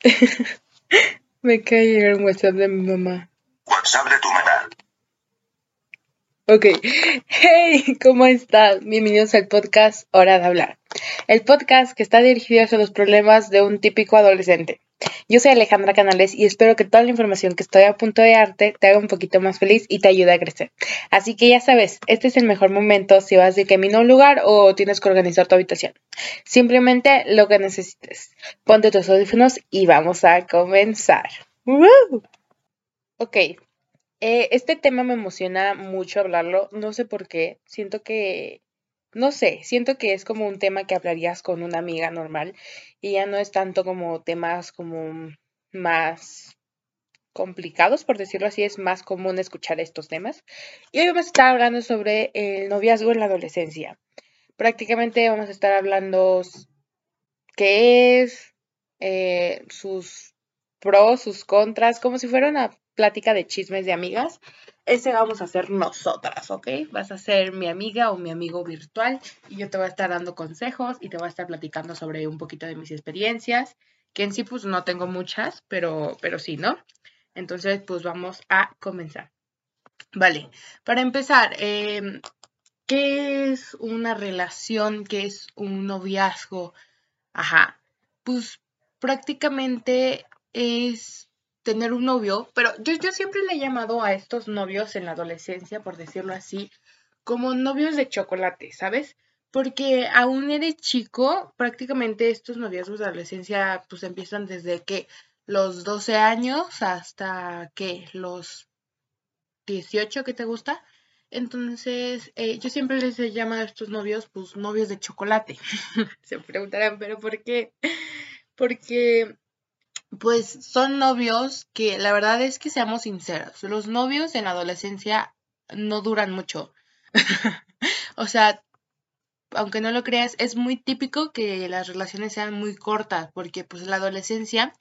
Me cae llegar un WhatsApp de mi mamá. WhatsApp de tu mamá. Ok. Hey, ¿cómo estás? Bienvenidos al podcast Hora de Hablar. El podcast que está dirigido hacia los problemas de un típico adolescente. Yo soy Alejandra Canales y espero que toda la información que estoy a punto de darte te haga un poquito más feliz y te ayude a crecer. Así que ya sabes, este es el mejor momento si vas de camino a un lugar o tienes que organizar tu habitación. Simplemente lo que necesites. Ponte tus audífonos y vamos a comenzar. Ok, eh, este tema me emociona mucho hablarlo, no sé por qué, siento que no sé, siento que es como un tema que hablarías con una amiga normal y ya no es tanto como temas como más complicados, por decirlo así, es más común escuchar estos temas. Y hoy vamos a estar hablando sobre el noviazgo en la adolescencia. Prácticamente vamos a estar hablando qué es, eh, sus pros, sus contras, como si fuera una plática de chismes de amigas ese vamos a hacer nosotras, ¿ok? Vas a ser mi amiga o mi amigo virtual y yo te voy a estar dando consejos y te voy a estar platicando sobre un poquito de mis experiencias, que en sí pues no tengo muchas, pero, pero sí, ¿no? Entonces pues vamos a comenzar. Vale, para empezar, em, ¿qué es una relación? ¿Qué es un noviazgo? Ajá, pues prácticamente es tener un novio, pero yo, siempre le he llamado a estos novios en la adolescencia, por decirlo así, como novios de chocolate, ¿sabes? Porque aún eres chico, prácticamente estos noviazgos de adolescencia pues empiezan desde que los 12 años hasta que los 18 que te gusta. Entonces, eh, yo siempre les he llamado a estos novios, pues novios de chocolate. Se preguntarán, pero ¿por qué? Porque pues son novios que la verdad es que seamos sinceros, los novios en la adolescencia no duran mucho. o sea, aunque no lo creas, es muy típico que las relaciones sean muy cortas, porque pues la adolescencia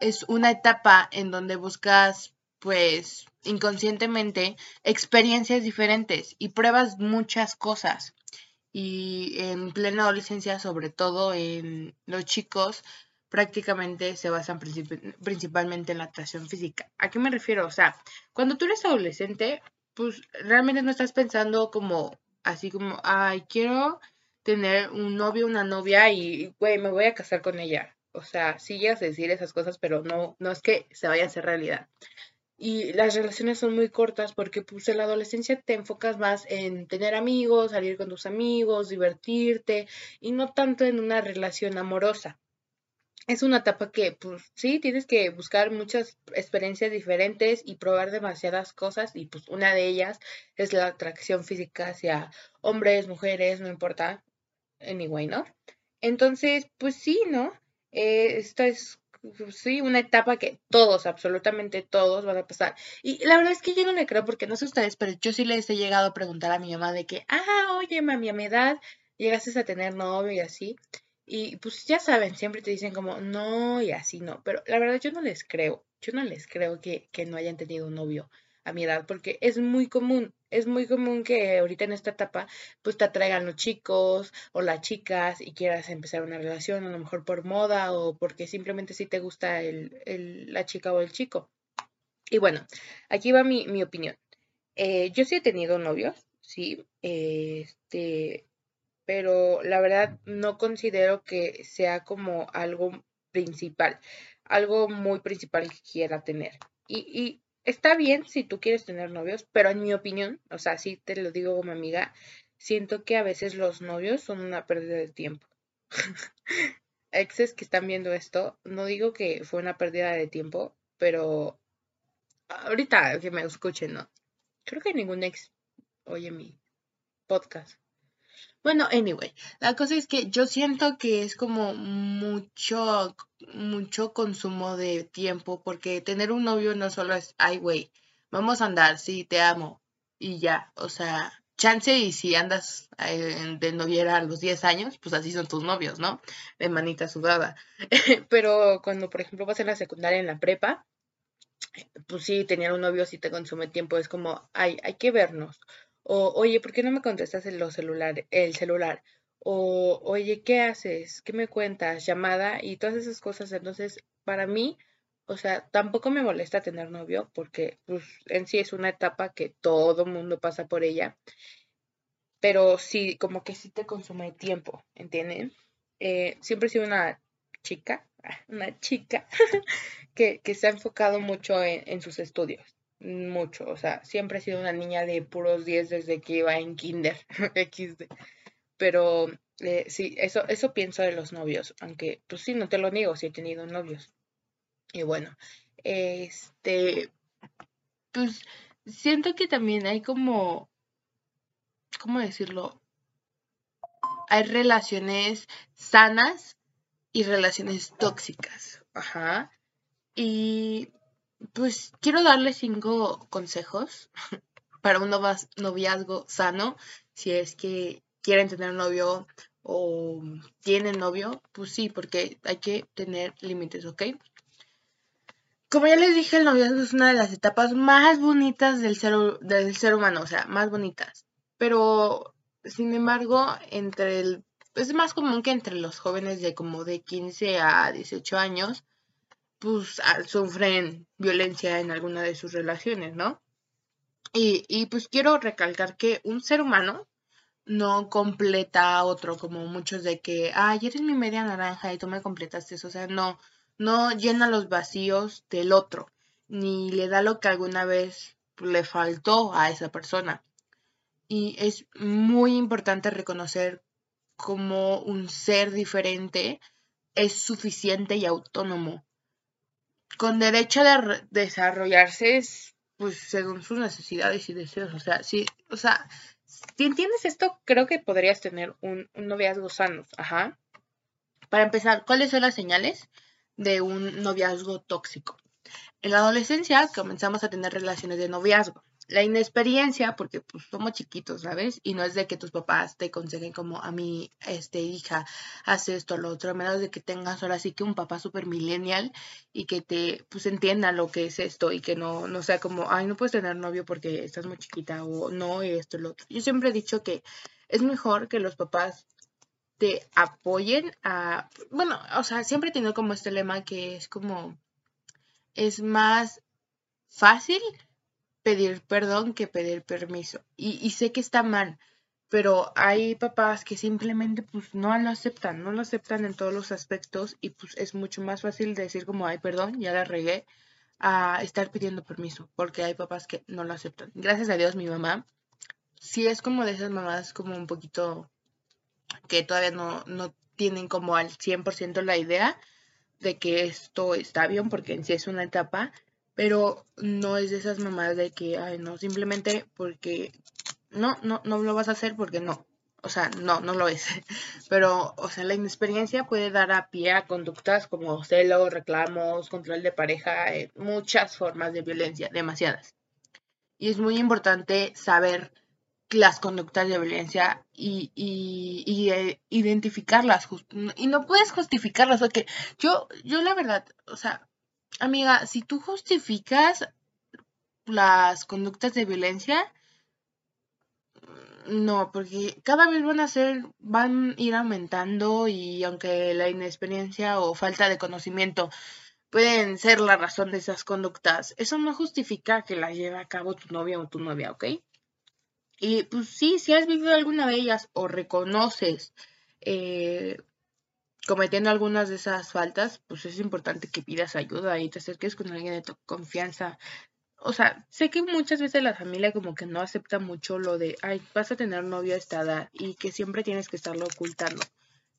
es una etapa en donde buscas pues inconscientemente experiencias diferentes y pruebas muchas cosas. Y en plena adolescencia, sobre todo en los chicos, prácticamente se basan principalmente en la atracción física. ¿A qué me refiero? O sea, cuando tú eres adolescente, pues realmente no estás pensando como así como, ay, quiero tener un novio, una novia y, güey, me voy a casar con ella. O sea, sí a decir esas cosas, pero no, no es que se vaya a hacer realidad. Y las relaciones son muy cortas porque pues en la adolescencia te enfocas más en tener amigos, salir con tus amigos, divertirte y no tanto en una relación amorosa es una etapa que, pues sí, tienes que buscar muchas experiencias diferentes y probar demasiadas cosas y pues una de ellas es la atracción física hacia hombres, mujeres, no importa, anyway, ¿no? Entonces, pues sí, ¿no? Eh, esta es, pues, sí, una etapa que todos, absolutamente todos van a pasar. Y la verdad es que yo no le creo porque no sé ustedes, pero yo sí les he llegado a preguntar a mi mamá de que, ah, oye, mami, a mi edad llegaste a tener novio y así. Y pues ya saben, siempre te dicen como no y así no, pero la verdad yo no les creo, yo no les creo que, que no hayan tenido un novio a mi edad, porque es muy común, es muy común que ahorita en esta etapa pues te atraigan los chicos o las chicas y quieras empezar una relación, a lo mejor por moda o porque simplemente sí te gusta el, el, la chica o el chico. Y bueno, aquí va mi, mi opinión. Eh, yo sí he tenido novios, sí, este, pero la verdad no considero que sea como algo principal, algo muy principal que quiera tener. Y, está bien si tú quieres tener novios, pero en mi opinión, o sea, sí te lo digo como amiga, siento que a veces los novios son una pérdida de tiempo. Exes que están viendo esto, no digo que fue una pérdida de tiempo, pero ahorita que me escuchen, ¿no? Creo que ningún ex oye mi podcast. Bueno, anyway, la cosa es que yo siento que es como mucho, mucho consumo de tiempo, porque tener un novio no solo es, ay, güey, vamos a andar, sí, te amo, y ya, o sea, chance y si andas eh, de noviera a los 10 años, pues así son tus novios, ¿no? De manita sudada. Pero cuando, por ejemplo, vas en la secundaria, en la prepa, pues sí, tener un novio sí te consume tiempo, es como, ay, hay que vernos o, oye, ¿por qué no me contestas el celular, el celular? O, oye, ¿qué haces? ¿Qué me cuentas? Llamada y todas esas cosas. Entonces, para mí, o sea, tampoco me molesta tener novio porque pues en sí es una etapa que todo mundo pasa por ella, pero sí, como que sí te consume tiempo, ¿entienden? Eh, siempre he sido una chica, una chica que, que se ha enfocado mucho en, en sus estudios mucho, o sea, siempre he sido una niña de puros 10 desde que iba en kinder, XD. Pero eh, sí, eso, eso pienso de los novios, aunque pues sí, no te lo niego, sí he tenido novios. Y bueno, este, pues siento que también hay como, ¿cómo decirlo? Hay relaciones sanas y relaciones tóxicas. Ajá. Y pues quiero darle cinco consejos para un noviazgo sano. Si es que quieren tener novio o tienen novio, pues sí, porque hay que tener límites, ¿ok? Como ya les dije, el noviazgo es una de las etapas más bonitas del ser, del ser humano, o sea, más bonitas. Pero, sin embargo, entre el, es más común que entre los jóvenes de como de 15 a 18 años, pues sufren violencia en alguna de sus relaciones, ¿no? Y, y pues quiero recalcar que un ser humano no completa a otro, como muchos de que, ay, eres mi media naranja y tú me completaste eso, o sea, no, no llena los vacíos del otro, ni le da lo que alguna vez le faltó a esa persona. Y es muy importante reconocer como un ser diferente es suficiente y autónomo con derecho de desarrollarse pues según sus necesidades y deseos. O sea, sí, o sea, si entiendes esto, creo que podrías tener un, un noviazgo sano. Ajá. Para empezar, ¿cuáles son las señales de un noviazgo tóxico? En la adolescencia comenzamos a tener relaciones de noviazgo la inexperiencia, porque pues somos chiquitos, ¿sabes? Y no es de que tus papás te aconsejen como a mi este, hija, hace esto, lo otro, menos de que tengas ahora sí que un papá super millennial y que te, pues entienda lo que es esto y que no, no sea como, ay, no puedes tener novio porque estás muy chiquita o no, esto, lo otro. Yo siempre he dicho que es mejor que los papás te apoyen a, bueno, o sea, siempre he tenido como este lema que es como, es más fácil pedir perdón que pedir permiso. Y, sé que está mal, pero hay papás que simplemente pues no lo aceptan, no lo aceptan en todos los aspectos y pues es mucho más fácil decir como, ay, perdón, ya la regué, a estar pidiendo permiso, porque hay papás que no lo aceptan. Gracias a Dios mi mamá, sí es como de esas mamás como un poquito que todavía no, no tienen como al 100% la idea de que esto está bien, porque en sí es una etapa, pero no es de esas mamadas de que, ay, no, simplemente porque no, no, no lo vas a hacer porque no. O sea, no, no lo es. Pero, o sea, la inexperiencia puede dar a pie a conductas como celos, reclamos, control de pareja, eh, muchas formas de violencia, demasiadas. Y es muy importante saber las conductas de violencia y, y, eh, identificarlas. Y no puedes justificarlas. Porque yo, yo la verdad, o sea, Amiga, si tú justificas las conductas de violencia, no, porque cada vez van a ser, van a ir aumentando y aunque la inexperiencia o falta de conocimiento pueden ser la razón de esas conductas, eso no justifica que la lleve a cabo tu novia o tu novia, ¿ok? Y pues sí, si has vivido alguna de ellas o reconoces eh, cometiendo algunas de esas faltas, pues es importante que pidas ayuda y te acerques con alguien de tu confianza. O sea, sé que muchas veces la familia como que no acepta mucho lo de, ay, vas a tener novio a esta edad y que siempre tienes que estarlo ocultando.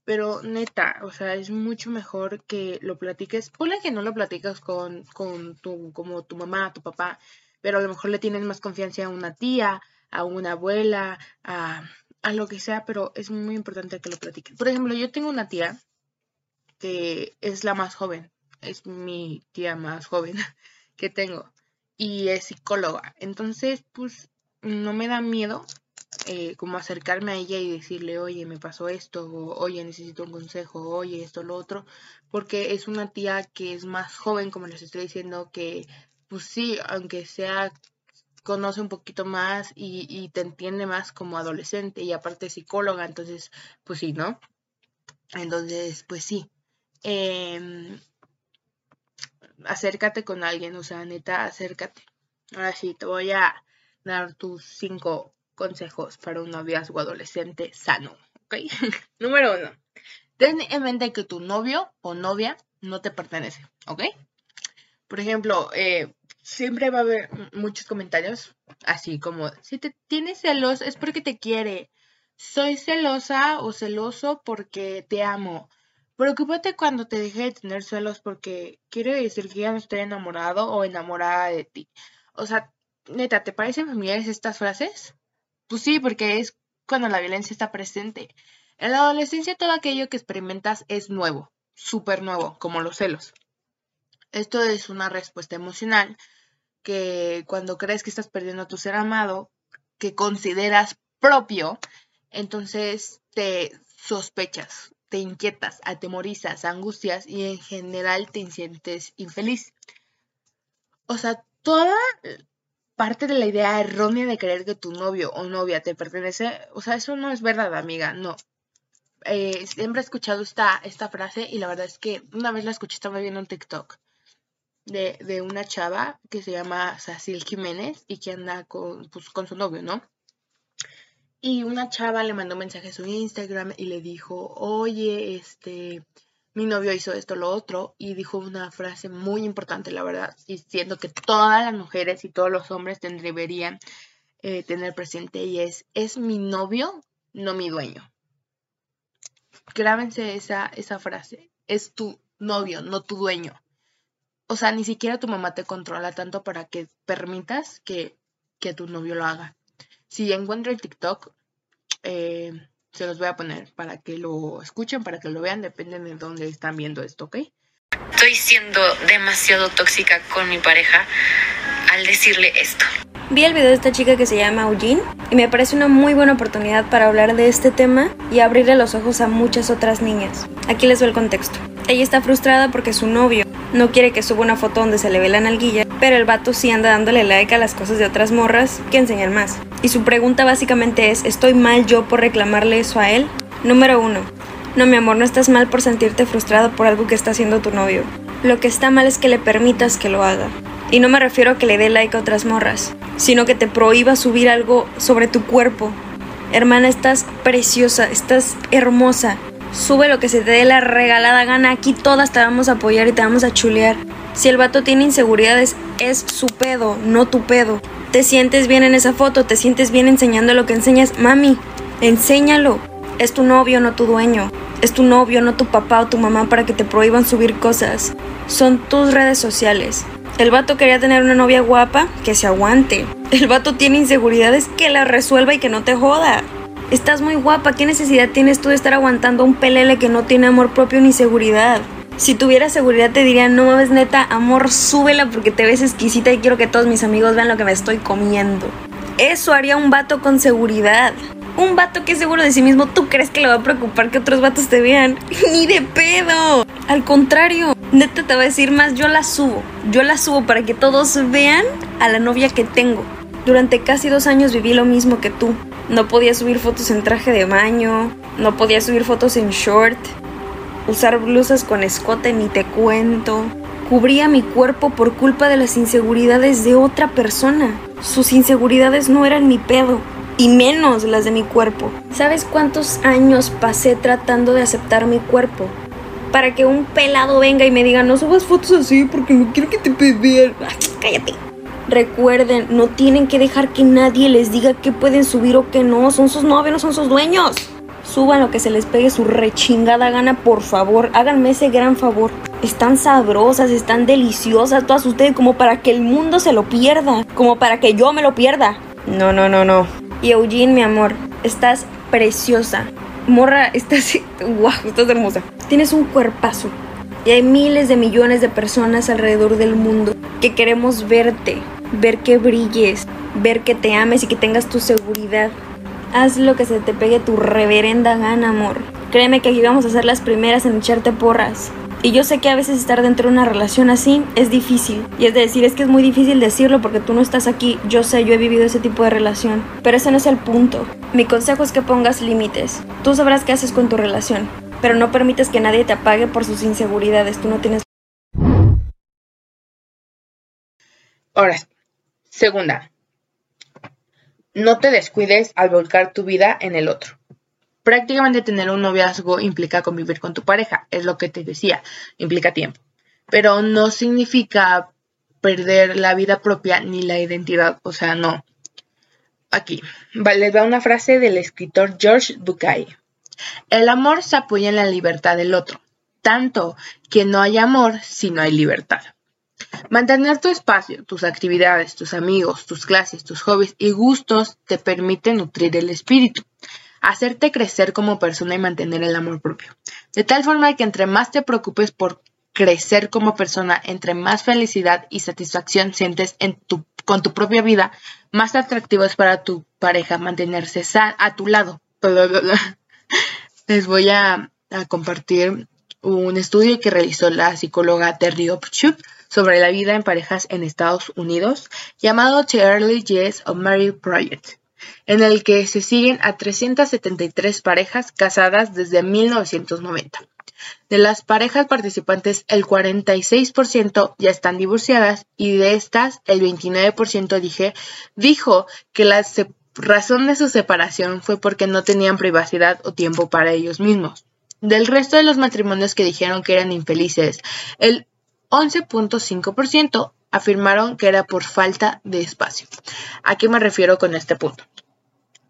Pero neta, o sea, es mucho mejor que lo platiques. Ponle que no lo platicas con, con tu, como tu mamá, tu papá, pero a lo mejor le tienes más confianza a una tía, a una abuela, a, a lo que sea, pero es muy importante que lo platiques. Por ejemplo, yo tengo una tía que es la más joven, es mi tía más joven que tengo y es psicóloga. Entonces, pues no me da miedo eh, como acercarme a ella y decirle, oye, me pasó esto, oye, necesito un consejo, oye, esto, lo otro, porque es una tía que es más joven, como les estoy diciendo, que pues sí, aunque sea, conoce un poquito más y, y te entiende más como adolescente y aparte psicóloga, entonces, pues sí, ¿no? Entonces, pues sí, Em, acércate con alguien, o sea, neta, acércate. Ahora sí, te voy a dar tus cinco consejos para un noviazgo adolescente sano, ¿ok? Número uno, ten en mente que tu novio o novia no te pertenece, ¿ok? Por ejemplo, eh, siempre va a haber muchos comentarios así como, si te tienes celos es porque te quiere. Soy celosa o celoso porque te amo. Preocúpate cuando te deje de tener celos porque quiere decir que ya no estoy enamorado o enamorada de ti. O sea, neta, ¿te parecen familiares estas frases? Pues sí, porque es cuando la violencia está presente. En la adolescencia todo aquello que experimentas es nuevo, súper nuevo, como los celos. Esto es una respuesta emocional que cuando crees que estás perdiendo a tu ser amado, que consideras propio, entonces te sospechas, te inquietas, atemorizas, angustias y en general te sientes infeliz. O sea, toda parte de la idea errónea de creer que tu novio o novia te pertenece, o sea, eso no es verdad, amiga, no. Eh, siempre he escuchado esta, esta frase y la verdad es que una vez la escuché, estaba viendo un TikTok de, de una chava que se llama Sacil Jiménez y que anda con, pues, con su novio, ¿no? Y una chava le mandó un mensaje a su Instagram y le dijo, oye, este, mi novio hizo esto, lo otro, y dijo una frase muy importante, la verdad, diciendo que todas las mujeres y todos los hombres deberían eh, tener presente, y es, es mi novio, no mi dueño. Grábense esa, esa frase, es tu novio, no tu dueño. O sea, ni siquiera tu mamá te controla tanto para que permitas que, que tu novio lo haga. Si encuentro el TikTok, eh, se los voy a poner para que lo escuchen, para que lo vean, depende de dónde están viendo esto, ¿ok? Estoy siendo demasiado tóxica con mi pareja al decirle esto. Vi el video de esta chica que se llama Eugene y me parece una muy buena oportunidad para hablar de este tema y abrirle los ojos a muchas otras niñas. Aquí les doy el contexto. Ella está frustrada porque su novio no quiere que suba una foto donde se le ve la nalguilla, pero el vato sí anda dándole like a las cosas de otras morras que enseñan más. Y su pregunta básicamente es, ¿estoy mal yo por reclamarle eso a él? Número 1. No, mi amor, no estás mal por sentirte frustrado por algo que está haciendo tu novio. Lo que está mal es que le permitas que lo haga. Y no me refiero a que le dé like a otras morras, sino que te prohíba subir algo sobre tu cuerpo. Hermana, estás preciosa, estás hermosa. Sube lo que se te dé la regalada gana. Aquí todas te vamos a apoyar y te vamos a chulear. Si el vato tiene inseguridades, es su pedo, no tu pedo. Te sientes bien en esa foto, te sientes bien enseñando lo que enseñas. Mami, enséñalo. Es tu novio, no tu dueño. Es tu novio, no tu papá o tu mamá para que te prohíban subir cosas. Son tus redes sociales. El vato quería tener una novia guapa, que se aguante. El vato tiene inseguridades, que la resuelva y que no te joda. Estás muy guapa, ¿qué necesidad tienes tú de estar aguantando un pelele que no tiene amor propio ni seguridad? Si tuviera seguridad te diría, no mames neta, amor, súbela porque te ves exquisita y quiero que todos mis amigos vean lo que me estoy comiendo. Eso haría un vato con seguridad. Un vato que es seguro de sí mismo, ¿tú crees que le va a preocupar que otros vatos te vean? Ni de pedo. Al contrario, neta te va a decir más, yo la subo. Yo la subo para que todos vean a la novia que tengo. Durante casi dos años viví lo mismo que tú. No podía subir fotos en traje de baño, no podía subir fotos en short, usar blusas con escote ni te cuento. Cubría mi cuerpo por culpa de las inseguridades de otra persona. Sus inseguridades no eran mi pedo, y menos las de mi cuerpo. ¿Sabes cuántos años pasé tratando de aceptar mi cuerpo? Para que un pelado venga y me diga, no subas fotos así porque no quiero que te vean. Cállate. Recuerden, no tienen que dejar que nadie les diga qué pueden subir o qué no. Son sus novios, no son sus dueños. Suban lo que se les pegue su rechingada gana, por favor. Háganme ese gran favor. Están sabrosas, están deliciosas todas ustedes como para que el mundo se lo pierda. Como para que yo me lo pierda. No, no, no, no. Y Eugene, mi amor, estás preciosa. Morra, estás... ¡Wow! Estás hermosa. Tienes un cuerpazo. Y hay miles de millones de personas alrededor del mundo que queremos verte, ver que brilles, ver que te ames y que tengas tu seguridad. Haz lo que se te pegue tu reverenda gana, amor. Créeme que aquí vamos a ser las primeras en echarte porras. Y yo sé que a veces estar dentro de una relación así es difícil. Y es decir, es que es muy difícil decirlo porque tú no estás aquí. Yo sé, yo he vivido ese tipo de relación. Pero ese no es el punto. Mi consejo es que pongas límites. Tú sabrás qué haces con tu relación. Pero no permites que nadie te apague por sus inseguridades. Tú no tienes Ahora, segunda, no te descuides al volcar tu vida en el otro. Prácticamente tener un noviazgo implica convivir con tu pareja, es lo que te decía, implica tiempo. Pero no significa perder la vida propia ni la identidad, o sea, no. Aquí, les va una frase del escritor George Bucay. El amor se apoya en la libertad del otro, tanto que no hay amor si no hay libertad. Mantener tu espacio, tus actividades, tus amigos, tus clases, tus hobbies y gustos te permite nutrir el espíritu hacerte crecer como persona y mantener el amor propio. De tal forma que entre más te preocupes por crecer como persona, entre más felicidad y satisfacción sientes con tu propia vida, más atractivo es para tu pareja mantenerse a tu lado. Les voy a, compartir un estudio que realizó la psicóloga Terry Opchup sobre la vida en parejas en Estados Unidos, llamado The Early Years of Marriage Project en el que se siguen a 373 parejas casadas desde 1990. De las parejas participantes, el 46% ya están divorciadas y de estas, el 29% dije, dijo que la razón de su separación fue porque no tenían privacidad o tiempo para ellos mismos. Del resto de los matrimonios que dijeron que eran infelices, el 11.5% afirmaron que era por falta de espacio. ¿A qué me refiero con este punto?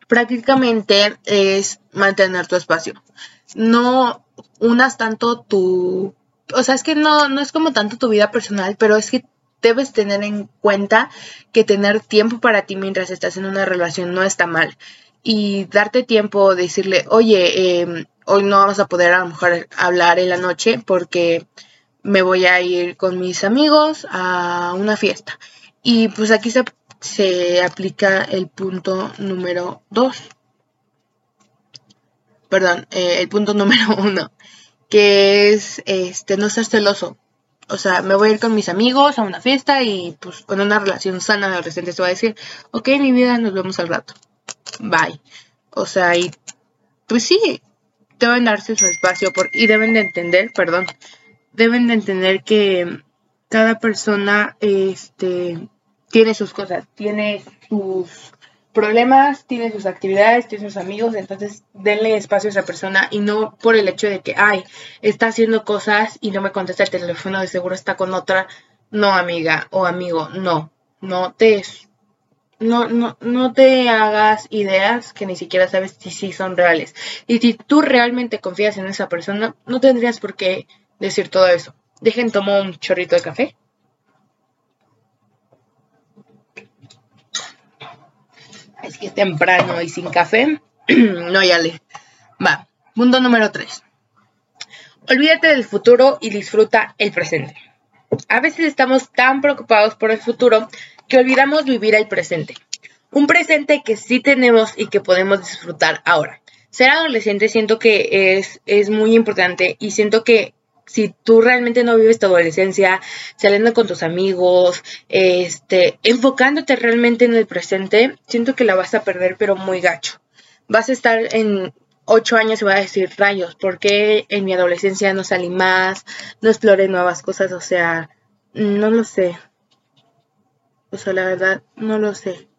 Prácticamente es mantener tu espacio. No unas tanto tu... O sea, es que no, no es como tanto tu vida personal, pero es que debes tener en cuenta que tener tiempo para ti mientras estás en una relación no está mal. Y darte tiempo, decirle, oye, em, hoy no vamos a poder a lo mejor hablar en la noche porque me voy a ir con mis amigos a una fiesta. Y pues aquí se, se aplica el punto número 2. Perdón, eh, el punto número 1, que es este no ser celoso. O sea, me voy a ir con mis amigos a una fiesta y pues con una relación sana de adolescente se va a decir, ok, mi vida, nos vemos al rato. Bye. O sea, y pues sí, deben darse su espacio por, y deben de entender, perdón, deben de entender que cada persona este, tiene sus cosas, tiene sus problemas, tiene sus actividades, tiene sus amigos, entonces denle espacio a esa persona y no por el hecho de que, ay, está haciendo cosas y no me contesta el teléfono, de seguro está con otra. No, amiga o amigo, no, no te, no, no, no te hagas ideas que ni siquiera sabes si, si son reales. Y si tú realmente confías en esa persona, no tendrías por qué decir todo eso. Dejen, tomo un chorrito de café. Es que es temprano y sin café. no, ya le. Va. Punto número 3. Olvídate del futuro y disfruta el presente. A veces estamos tan preocupados por el futuro que olvidamos vivir el presente. Un presente que sí tenemos y que podemos disfrutar ahora. Ser adolescente siento que es, es muy importante y siento que si tú realmente no vives tu adolescencia, saliendo con tus amigos, este, enfocándote realmente en el presente, siento que la vas a perder, pero muy gacho. Vas a estar en ocho años y vas a decir, rayos, ¿por qué en mi adolescencia no salí más? No exploré nuevas cosas, o sea, no lo sé. O sea, la verdad, no lo sé.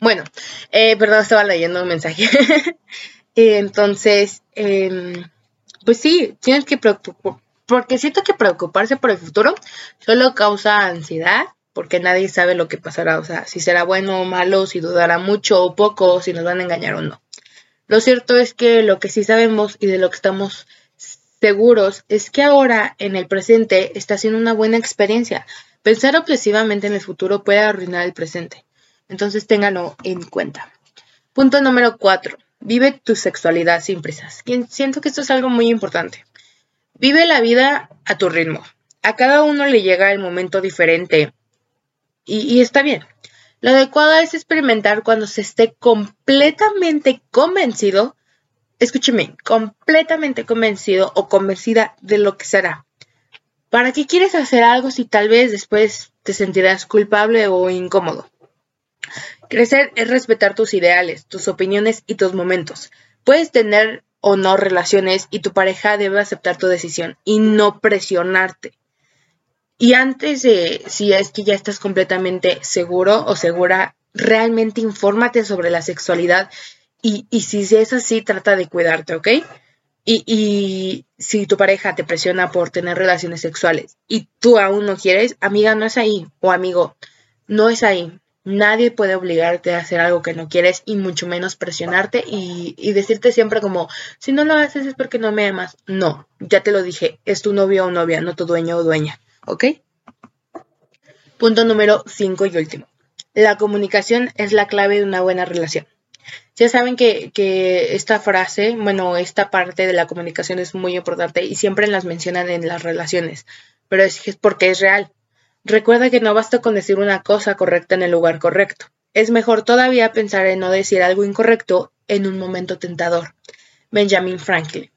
Bueno, eh, perdón, estaba leyendo un mensaje. Entonces, em, pues sí, tienes que preocupar, porque siento que preocuparse por el futuro solo causa ansiedad, porque nadie sabe lo que pasará, o sea, si será bueno o malo, si dudará mucho o poco, si nos van a engañar o no. Lo cierto es que lo que sí sabemos y de lo que estamos seguros es que ahora, en el presente, está siendo una buena experiencia. Pensar obsesivamente en el futuro puede arruinar el presente. Entonces ténganlo en cuenta. Punto número cuatro. Vive tu sexualidad sin prisas. Siento que esto es algo muy importante. Vive la vida a tu ritmo. A cada uno le llega el momento diferente y, y está bien. Lo adecuado es experimentar cuando se esté completamente convencido, escúcheme, completamente convencido o convencida de lo que será. ¿Para qué quieres hacer algo si tal vez después te sentirás culpable o incómodo? Crecer es respetar tus ideales, tus opiniones y tus momentos. Puedes tener o no relaciones y tu pareja debe aceptar tu decisión y no presionarte. Y antes de, si es que ya estás completamente seguro o segura, realmente infórmate sobre la sexualidad y, si es así, trata de cuidarte, ¿ok? Y, y, si tu pareja te presiona por tener relaciones sexuales y tú aún no quieres, amiga, no es ahí, o amigo, no es ahí. Nadie puede obligarte a hacer algo que no quieres y mucho menos presionarte y, decirte siempre como, si no lo haces es porque no me amas. No, ya te lo dije, es tu novio o novia, no tu dueño o dueña, ¿ok? Punto número 5 y último. La comunicación es la clave de una buena relación. Ya saben que, esta frase, bueno, esta parte de la comunicación es muy importante y siempre las mencionan en las relaciones, pero es porque es real. Recuerda que no basta con decir una cosa correcta en el lugar correcto. Es mejor todavía pensar en no decir algo incorrecto en un momento tentador. Benjamin Franklin.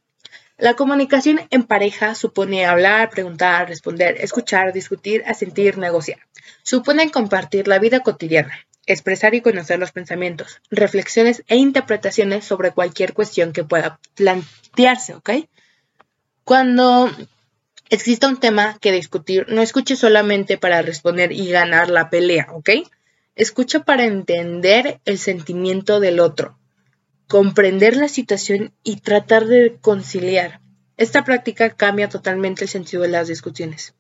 La comunicación en pareja supone hablar, preguntar, responder, escuchar, discutir, asentir, negociar. Supone compartir la vida cotidiana, expresar y conocer los pensamientos, reflexiones e interpretaciones sobre cualquier cuestión que pueda plantearse, ¿ok? Cuando exista un tema que discutir, no escuche solamente para responder y ganar la pelea, ¿ok? Escucha para entender el sentimiento del otro, comprender la situación y tratar de conciliar. Esta práctica cambia totalmente el sentido de las discusiones.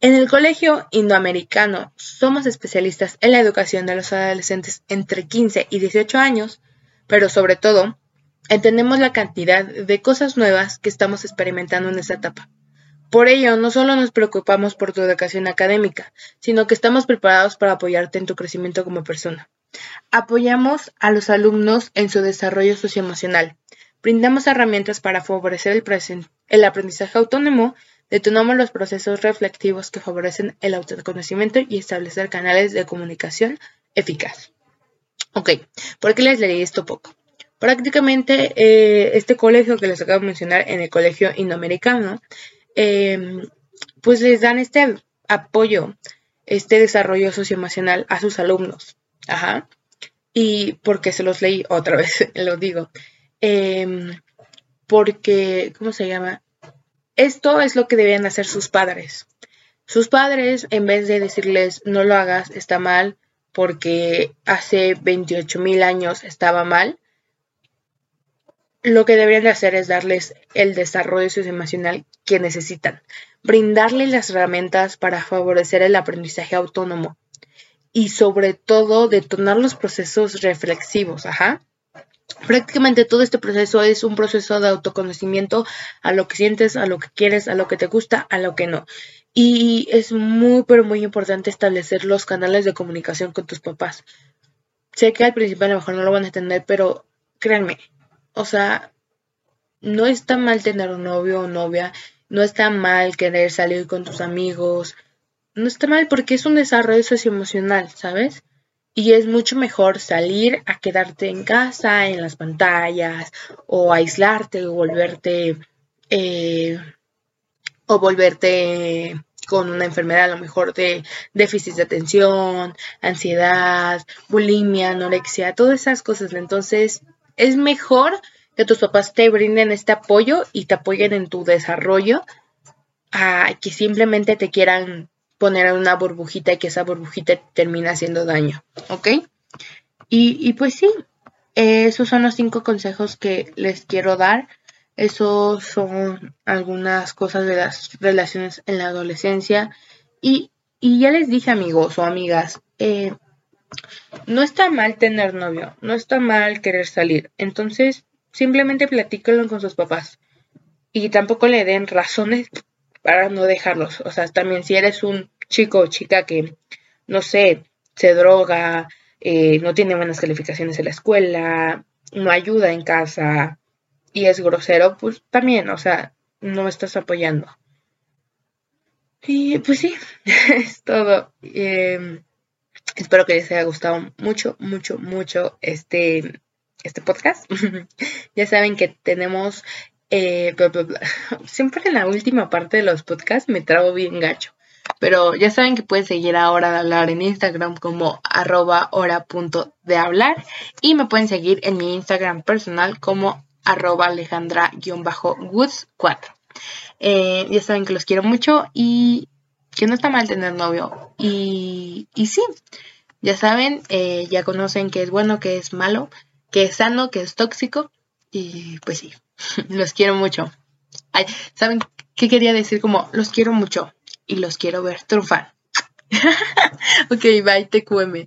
En el Colegio Indoamericano somos especialistas en la educación de los adolescentes entre 15 y 18 años, pero sobre todo entendemos la cantidad de cosas nuevas que estamos experimentando en esta etapa. Por ello, no solo nos preocupamos por tu educación académica, sino que estamos preparados para apoyarte en tu crecimiento como persona. Apoyamos a los alumnos en su desarrollo socioemocional. Brindamos herramientas para favorecer el, aprendizaje autónomo, detonamos los procesos reflectivos que favorecen el autoconocimiento y establecer canales de comunicación eficaz. Ok, ¿por qué les leí esto poco? Prácticamente eh, este colegio que les acabo de mencionar en el colegio indoamericano Em, pues les dan este apoyo, este desarrollo socioemocional a sus alumnos. Ajá. Y porque se los leí otra vez, lo digo. Em, porque, ¿cómo se llama? Esto es lo que debían hacer sus padres. Sus padres, en vez de decirles no lo hagas, está mal, porque hace 28 mil años estaba mal, lo que deberían de hacer es darles el desarrollo socioemocional que necesitan, brindarles las herramientas para favorecer el aprendizaje autónomo y sobre todo detonar los procesos reflexivos, ajá. Prácticamente todo este proceso es un proceso de autoconocimiento a lo que sientes, a lo que quieres, a lo que te gusta, a lo que no. Y es muy, pero muy importante establecer los canales de comunicación con tus papás. Sé que al principio a lo mejor no lo van a entender, pero créanme, o sea, no está mal tener un novio o novia, no está mal querer salir con tus amigos, no está mal porque es un desarrollo socioemocional, ¿sabes? Y es mucho mejor salir a quedarte en casa, en las pantallas, o aislarte, o volverte, eh, o volverte con una enfermedad a lo mejor de déficit de atención, ansiedad, bulimia, anorexia, todas esas cosas. Entonces, es mejor que tus papás te brinden este apoyo y te apoyen en tu desarrollo a que simplemente te quieran poner en una burbujita y que esa burbujita termine haciendo daño, ¿ok? Y, pues sí, esos son los cinco consejos que les quiero dar. Esos son algunas cosas de las relaciones en la adolescencia. Y, ya les dije amigos o amigas, eh, no está mal tener novio, no está mal querer salir. Entonces, simplemente platícalo con sus papás. Y tampoco le den razones para no dejarlos. O sea, también si eres un chico o chica que, no sé, se droga, eh, no tiene buenas calificaciones en la escuela, no ayuda en casa y es grosero, pues también, o sea, no estás apoyando. Y pues sí, es todo. Em, Espero que les haya gustado mucho, mucho, mucho este, este podcast. ya saben que tenemos... Eh, siempre en la última parte de los podcasts me trago bien gacho. Pero ya saben que pueden seguir ahora de hablar en Instagram como arroba hora punto de hablar. Y me pueden seguir en mi Instagram personal como arroba alejandra-woods4. Eh, ya saben que los quiero mucho y que no está mal tener novio. Y, y sí, ya saben, eh, ya conocen que es bueno, que es malo, que es sano, que es tóxico. Y pues sí, los quiero mucho. Ay, ¿saben qué quería decir? Como los quiero mucho y los quiero ver triunfar. ok, bye, TQM.